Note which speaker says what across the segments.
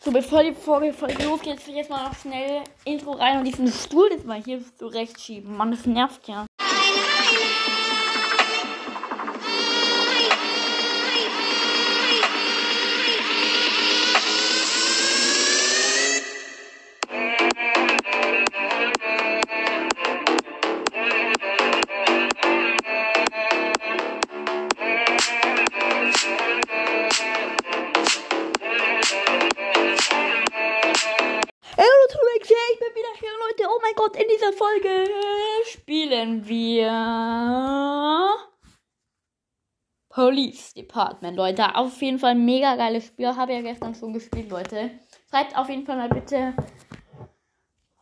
Speaker 1: So, bevor die Folge losgeht, jetzt mal noch schnell Intro rein und diesen Stuhl jetzt mal hier zurecht schieben. Mann, das nervt ja. Folge spielen wir Police Department, Leute. Auf jeden Fall ein mega geiles Spiel. Habe ja gestern schon gespielt, Leute. Schreibt auf jeden Fall mal bitte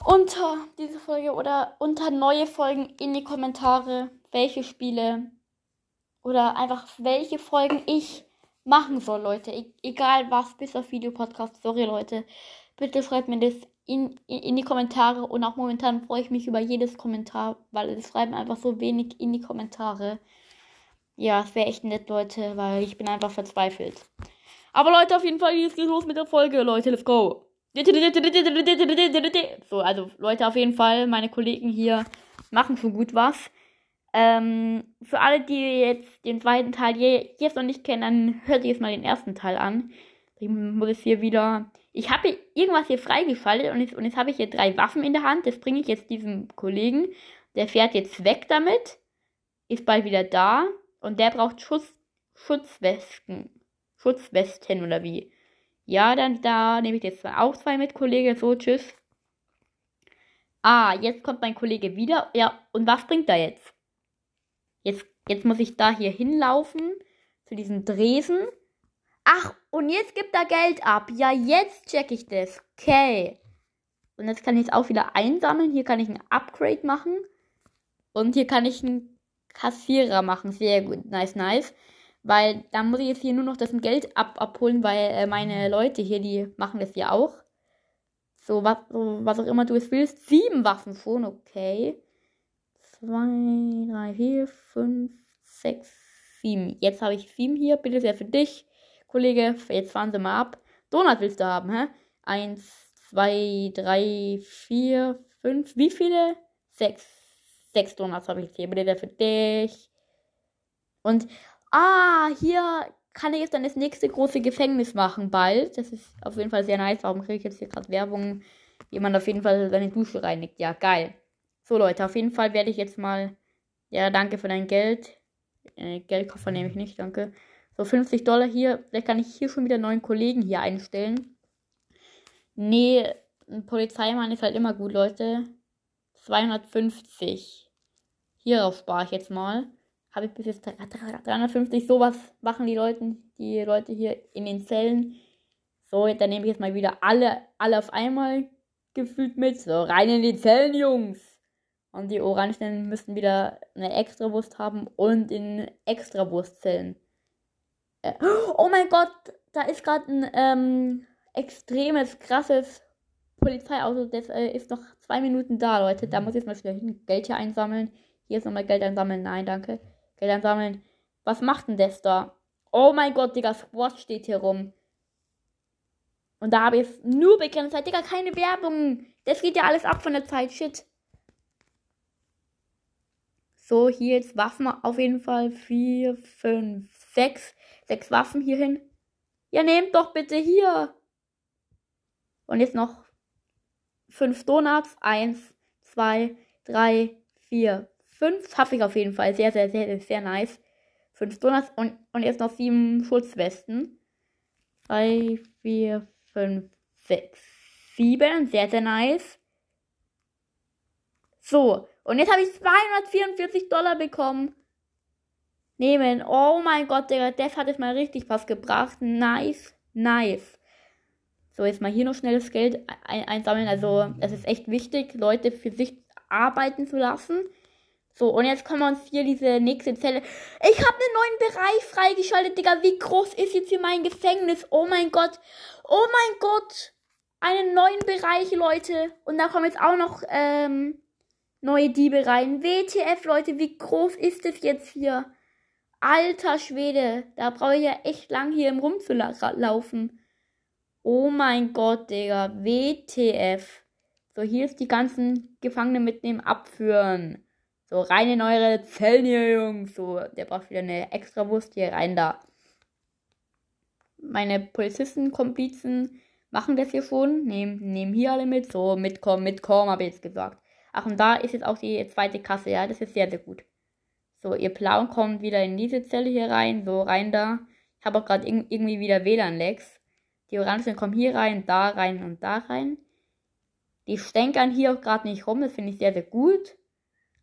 Speaker 1: unter diese Folge oder unter neue Folgen in die Kommentare, welche Spiele oder einfach welche Folgen ich machen soll, Leute. E egal was, bis auf Videopodcast. Sorry, Leute. Bitte schreibt mir das in, in, in die Kommentare und auch momentan freue ich mich über jedes Kommentar, weil es schreiben einfach so wenig in die Kommentare. Ja, es wäre echt nett, Leute, weil ich bin einfach verzweifelt. Aber Leute, auf jeden Fall, jetzt geht's los mit der Folge, Leute, let's go. So, also Leute, auf jeden Fall, meine Kollegen hier machen schon gut was. Ähm, für alle, die jetzt den zweiten Teil je, jetzt noch nicht kennen, dann hört ihr jetzt mal den ersten Teil an. Ich muss jetzt hier wieder. Ich habe irgendwas hier freigeschaltet und jetzt, und jetzt habe ich hier drei Waffen in der Hand. Das bringe ich jetzt diesem Kollegen. Der fährt jetzt weg damit. Ist bald wieder da. Und der braucht Schutz, Schutzwesten. Schutzwesten oder wie? Ja, dann da nehme ich jetzt auch zwei mit, Kollege. So, tschüss. Ah, jetzt kommt mein Kollege wieder. Ja, und was bringt er jetzt? Jetzt, jetzt muss ich da hier hinlaufen. Zu diesem Dresen. Ach, und jetzt gibt er Geld ab. Ja, jetzt check ich das. Okay. Und jetzt kann ich es auch wieder einsammeln. Hier kann ich ein Upgrade machen. Und hier kann ich einen Kassierer machen. Sehr gut. Nice, nice. Weil dann muss ich jetzt hier nur noch das Geld ab abholen, weil äh, meine Leute hier, die machen das ja auch. So was, so, was auch immer du es willst. Sieben Waffen schon, okay. Zwei, drei, vier, fünf, sechs, sieben. Jetzt habe ich sieben hier. Bitte sehr für dich. Kollege, jetzt fahren Sie mal ab. Donut willst du haben, hä? Eins, zwei, drei, vier, fünf. Wie viele? Sechs. Sechs Donuts habe ich hier. Bitte sehr für dich. Und, ah, hier kann ich jetzt dann das nächste große Gefängnis machen, bald. Das ist auf jeden Fall sehr nice. Warum kriege ich jetzt hier gerade Werbung? Jemand auf jeden Fall seine Dusche reinigt. Ja, geil. So, Leute, auf jeden Fall werde ich jetzt mal. Ja, danke für dein Geld. Äh, Geldkoffer nehme ich nicht, danke. So, 50 Dollar hier. Vielleicht kann ich hier schon wieder neuen Kollegen hier einstellen. Nee, ein Polizeimann ist halt immer gut, Leute. 250. Hierauf spare ich jetzt mal. Habe ich bis jetzt 350. Sowas machen die Leute, die Leute hier in den Zellen. So, dann nehme ich jetzt mal wieder alle, alle auf einmal gefühlt mit. So, rein in die Zellen, Jungs. Und die Orangen müssen wieder eine Extrawurst haben und in Extrawurstzellen. Oh mein Gott, da ist gerade ein ähm, extremes, krasses Polizeiauto. Das äh, ist noch zwei Minuten da, Leute. Da muss ich jetzt mal schnell. Geld hier einsammeln. Hier ist nochmal Geld einsammeln. Nein, danke. Geld einsammeln. Was macht denn das da? Oh mein Gott, Digga, Squad steht hier rum. Und da habe ich nur begrenzte Zeit. Digga, keine Werbung. Das geht ja alles ab von der Zeit. Shit. So, hier jetzt Waffen auf jeden Fall. Vier, fünf, sechs. Sechs Waffen hier hin. Ja, nehmt doch bitte hier. Und jetzt noch fünf Donuts. Eins, zwei, drei, vier, fünf. Schaffe ich auf jeden Fall. Sehr, sehr, sehr, sehr nice. Fünf Donuts und, und jetzt noch sieben Schutzwesten. Drei, vier, fünf, sechs, sieben. Sehr, sehr nice. So, und jetzt habe ich 244 Dollar bekommen. Nehmen. Oh mein Gott, Digga, das hat jetzt mal richtig was gebracht. Nice, nice. So, jetzt mal hier noch schnell das Geld ein einsammeln. Also, es ist echt wichtig, Leute für sich arbeiten zu lassen. So, und jetzt können wir uns hier diese nächste Zelle. Ich habe einen neuen Bereich freigeschaltet, Digga. Wie groß ist jetzt hier mein Gefängnis? Oh mein Gott. Oh mein Gott. Einen neuen Bereich, Leute. Und da kommen jetzt auch noch ähm, neue Diebe rein. WTF, Leute, wie groß ist es jetzt hier? Alter Schwede, da brauche ich ja echt lang hier im rumzulaufen. Oh mein Gott, Digga. WTF. So, hier ist die ganzen Gefangenen mitnehmen, abführen. So, rein in eure Zellen hier, Jungs. So, der braucht wieder eine extra Wurst hier rein da. Meine Polizisten-Komplizen machen das hier schon. Nehmen, nehmen hier alle mit. So, mitkommen, mitkommen, habe ich jetzt gesagt. Ach, und da ist jetzt auch die zweite Kasse. Ja, das ist sehr, sehr gut. So, ihr Blauen kommt wieder in diese Zelle hier rein. So, rein da. Ich habe auch gerade irgendwie wieder WLAN-Lags. Die Orangen kommen hier rein, da rein und da rein. Die stänkern hier auch gerade nicht rum. Das finde ich sehr, sehr gut.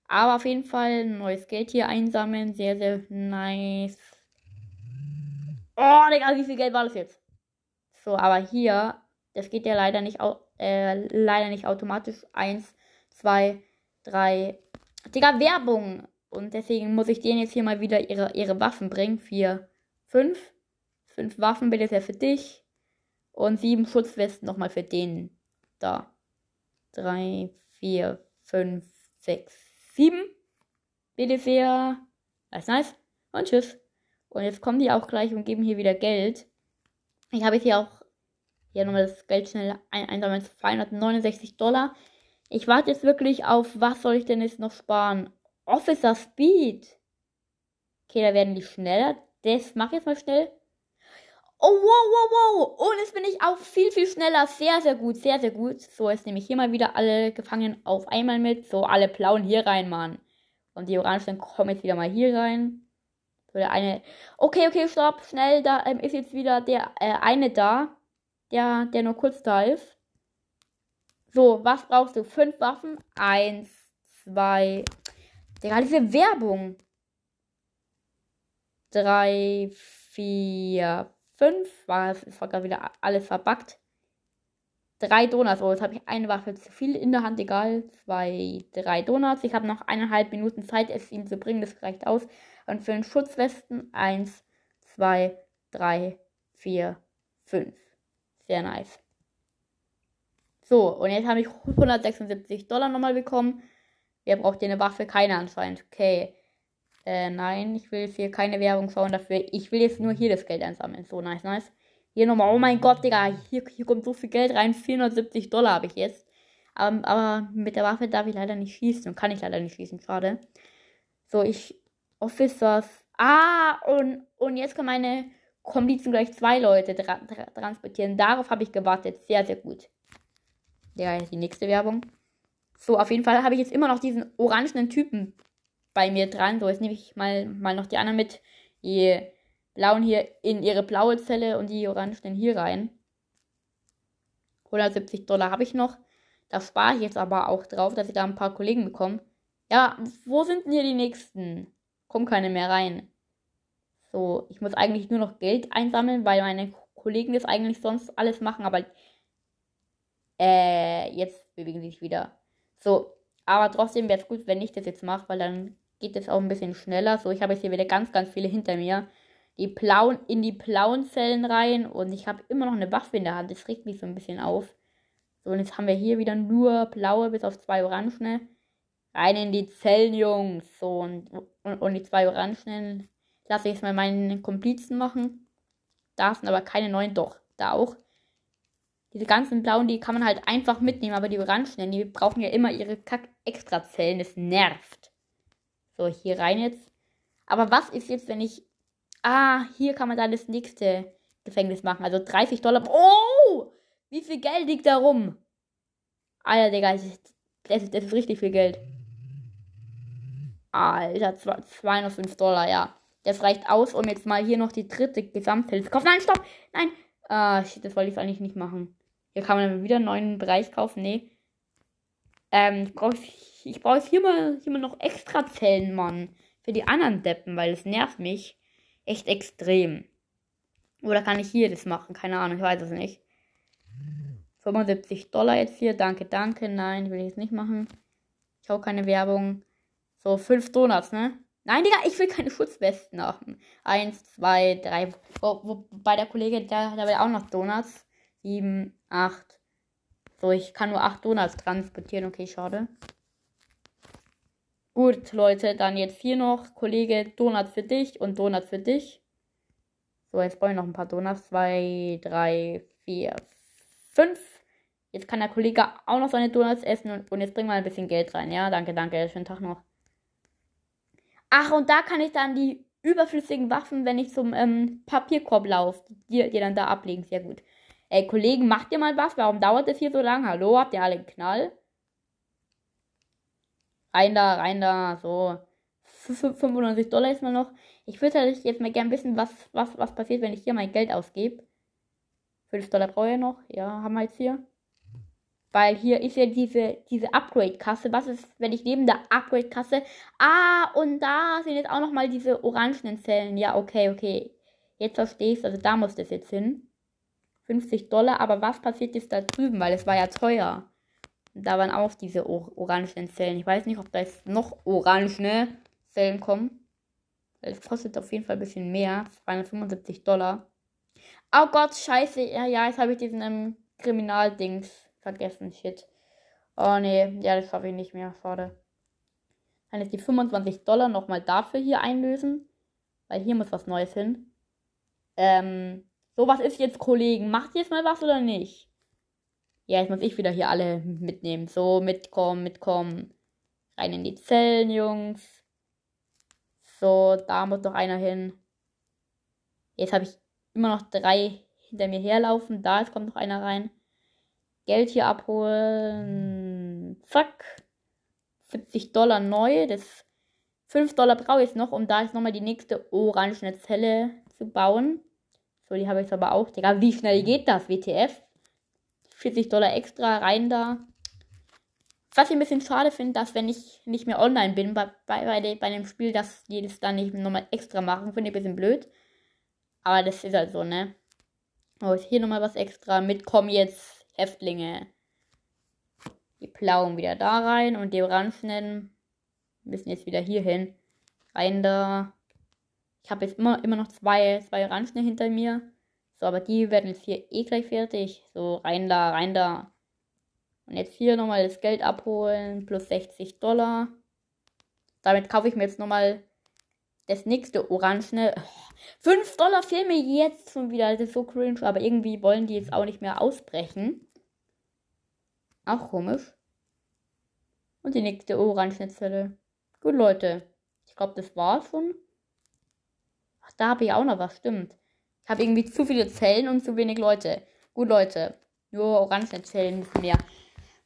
Speaker 1: Aber auf jeden Fall neues Geld hier einsammeln. Sehr, sehr nice. Oh, Digga, wie viel Geld war das jetzt? So, aber hier, das geht ja leider nicht, äh, leider nicht automatisch. Eins, zwei, drei. Digga, Werbung. Und deswegen muss ich denen jetzt hier mal wieder ihre, ihre Waffen bringen. Vier, fünf. Fünf Waffen bitte sehr für dich. Und sieben Schutzwesten nochmal für den da. Drei, vier, fünf, sechs, sieben. Bitte sehr. Alles nice. Und tschüss. Und jetzt kommen die auch gleich und geben hier wieder Geld. Ich habe jetzt hier auch hier nochmal das Geld schnell einsammeln. 269 Dollar. Ich warte jetzt wirklich auf, was soll ich denn jetzt noch sparen? Officer Speed. Okay, da werden die schneller. Das mache ich jetzt mal schnell. Oh, wow, wow, wow. Und jetzt bin ich auch viel, viel schneller. Sehr, sehr gut, sehr, sehr gut. So, jetzt nehme ich hier mal wieder alle Gefangenen auf einmal mit. So, alle blauen hier rein, Mann. Und die orangen kommen jetzt wieder mal hier rein. So, der eine. Okay, okay, stopp, schnell. Da ähm, ist jetzt wieder der äh, eine da. Der, der nur kurz da ist. So, was brauchst du? Fünf Waffen. Eins, zwei. Digga, diese Werbung. Drei, vier, fünf. War, war gerade wieder alles verbackt. Drei Donuts. Oh, jetzt habe ich eine Waffe zu viel in der Hand. Egal. Zwei, drei Donuts. Ich habe noch eineinhalb Minuten Zeit, es ihm zu bringen. Das reicht aus. Und für den Schutzwesten eins, zwei, drei, vier, fünf. Sehr nice. So, und jetzt habe ich 176 Dollar nochmal bekommen. Wer braucht hier eine Waffe? Keiner anscheinend. Okay. Äh, nein, ich will jetzt hier keine Werbung schauen dafür. Ich will jetzt nur hier das Geld einsammeln. So, nice, nice. Hier nochmal, oh mein Gott, Digga, hier, hier kommt so viel Geld rein. 470 Dollar habe ich jetzt. Aber, aber mit der Waffe darf ich leider nicht schießen. Und kann ich leider nicht schießen, schade. So, ich. Officers. Ah, und, und jetzt kann meine Komplizen gleich zwei Leute tra tra transportieren. Darauf habe ich gewartet. Sehr, sehr gut. Ja, die nächste Werbung. So, auf jeden Fall habe ich jetzt immer noch diesen orangenen Typen bei mir dran. So, jetzt nehme ich mal, mal noch die anderen mit. Die blauen hier in ihre blaue Zelle und die orangenen hier rein. 170 Dollar habe ich noch. Da spare ich jetzt aber auch drauf, dass ich da ein paar Kollegen bekomme. Ja, wo sind denn hier die nächsten? Kommen keine mehr rein. So, ich muss eigentlich nur noch Geld einsammeln, weil meine Kollegen das eigentlich sonst alles machen, aber äh, jetzt bewegen sie sich wieder. So, aber trotzdem wäre es gut, wenn ich das jetzt mache, weil dann geht es auch ein bisschen schneller. So, ich habe jetzt hier wieder ganz, ganz viele hinter mir. Die blauen, in die blauen Zellen rein und ich habe immer noch eine Waffe in der Hand. Das regt mich so ein bisschen auf. So, und jetzt haben wir hier wieder nur blaue bis auf zwei orangene. Rein in die Zellen, Jungs. So, und, und, und die zwei orangenen lasse ich jetzt mal meinen Komplizen machen. Da sind aber keine neuen, doch, da auch. Diese ganzen blauen, die kann man halt einfach mitnehmen, aber die orangenen, die brauchen ja immer ihre Kack-Extrazellen. Das nervt. So, hier rein jetzt. Aber was ist jetzt, wenn ich. Ah, hier kann man dann das nächste Gefängnis machen. Also 30 Dollar. Oh! Wie viel Geld liegt da rum? Alter, Digga, das ist, das ist, richtig viel Geld. Alter, 205 Dollar, ja. Das reicht aus, um jetzt mal hier noch die dritte Gesamthilfe zu kaufen. Nein, stopp! Nein! Ah, shit, das wollte ich eigentlich nicht machen. Hier kann man wieder einen neuen Bereich kaufen. Nee. Ähm, ich brauche ich brauche hier mal, hier mal noch extra Zellen, Mann. Für die anderen Deppen, weil es nervt mich echt extrem. Oder kann ich hier das machen? Keine Ahnung, ich weiß es nicht. 75 Dollar jetzt hier. Danke, danke. Nein, will ich jetzt nicht machen. Ich hau keine Werbung. So, 5 Donuts, ne? Nein, Digga, ich will keine Schutzwesten haben. Eins, zwei, drei. Wo, wo, bei der Kollege, da, da will auch noch Donuts. Sieben, acht. So, ich kann nur acht Donuts transportieren. Okay, schade. Gut, Leute, dann jetzt hier noch. Kollege, Donut für dich und Donut für dich. So, jetzt brauche ich noch ein paar Donuts. Zwei, drei, vier, 5. Jetzt kann der Kollege auch noch seine Donuts essen und, und jetzt bringen wir ein bisschen Geld rein. Ja, danke, danke. Schönen Tag noch. Ach, und da kann ich dann die überflüssigen Waffen, wenn ich zum ähm, Papierkorb laufe, die, die dann da ablegen. Sehr gut. Ey, Kollegen, macht ihr mal was? Warum dauert das hier so lang? Hallo, habt ihr alle einen Knall? Rein da, rein da, so. 95 Dollar ist mal noch. Ich würde halt jetzt mal gerne wissen, was, was, was passiert, wenn ich hier mein Geld ausgebe. 5 Dollar brauche ich noch. Ja, haben wir jetzt hier. Weil hier ist ja diese, diese Upgrade-Kasse. Was ist, wenn ich neben der Upgrade-Kasse. Ah, und da sind jetzt auch nochmal diese orangenen Zellen. Ja, okay, okay. Jetzt verstehe ich Also da muss das jetzt hin. 50 Dollar. Aber was passiert jetzt da drüben? Weil es war ja teuer. Da waren auch diese or orangenen Zellen. Ich weiß nicht, ob da jetzt noch orangene Zellen kommen. Es kostet auf jeden Fall ein bisschen mehr. 275 Dollar. Oh Gott, scheiße. Ja, ja, jetzt habe ich diesen ähm, Kriminaldings vergessen. Shit. Oh nee, ja, das schaffe ich nicht mehr. Schade. Kann jetzt die 25 Dollar nochmal dafür hier einlösen. Weil hier muss was Neues hin. Ähm, so was ist jetzt, Kollegen. Macht ihr jetzt mal was oder nicht? Ja, jetzt muss ich wieder hier alle mitnehmen. So, mitkommen, mitkommen. Rein in die Zellen, Jungs. So, da muss noch einer hin. Jetzt habe ich immer noch drei hinter mir herlaufen. Da jetzt kommt noch einer rein. Geld hier abholen. Zack. 70 Dollar neu. Das 5 Dollar brauche ich jetzt noch, um da jetzt nochmal die nächste orangene Zelle zu bauen. So, die habe ich jetzt aber auch. Digga, wie schnell geht das? WTF? 40 Dollar extra rein da. Was ich ein bisschen schade finde, dass wenn ich nicht mehr online bin bei, bei, bei, de, bei dem Spiel, dass die das dann nicht nochmal extra machen. Finde ich ein bisschen blöd. Aber das ist halt so, ne? Oh, hier nochmal was extra. Mitkommen jetzt Häftlinge. Die blauen wieder da rein und die orangenen müssen jetzt wieder hier hin. Rein da. Ich habe jetzt immer, immer noch zwei, zwei Orangene hinter mir. So, aber die werden jetzt hier eh gleich fertig. So, rein da, rein da. Und jetzt hier nochmal das Geld abholen. Plus 60 Dollar. Damit kaufe ich mir jetzt nochmal das nächste Orangene. 5 Dollar fehlen mir jetzt schon wieder. Das ist so cringe. Aber irgendwie wollen die jetzt auch nicht mehr ausbrechen. Auch komisch. Und die nächste orangene Zelle. Gut, Leute. Ich glaube, das war's schon. Ach, da habe ich auch noch was. Stimmt. Ich habe irgendwie zu viele Zellen und zu wenig Leute. Gut, Leute. Nur orange Zellen müssen mehr.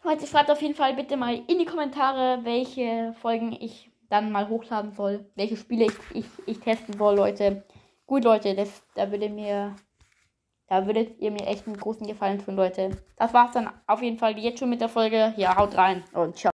Speaker 1: Leute, schreibt auf jeden Fall bitte mal in die Kommentare, welche Folgen ich dann mal hochladen soll. Welche Spiele ich, ich, ich testen soll, Leute. Gut, Leute, das, da würde mir. Da würdet ihr mir echt einen großen Gefallen tun, Leute. Das war's dann auf jeden Fall jetzt schon mit der Folge. Ja, haut rein und ciao.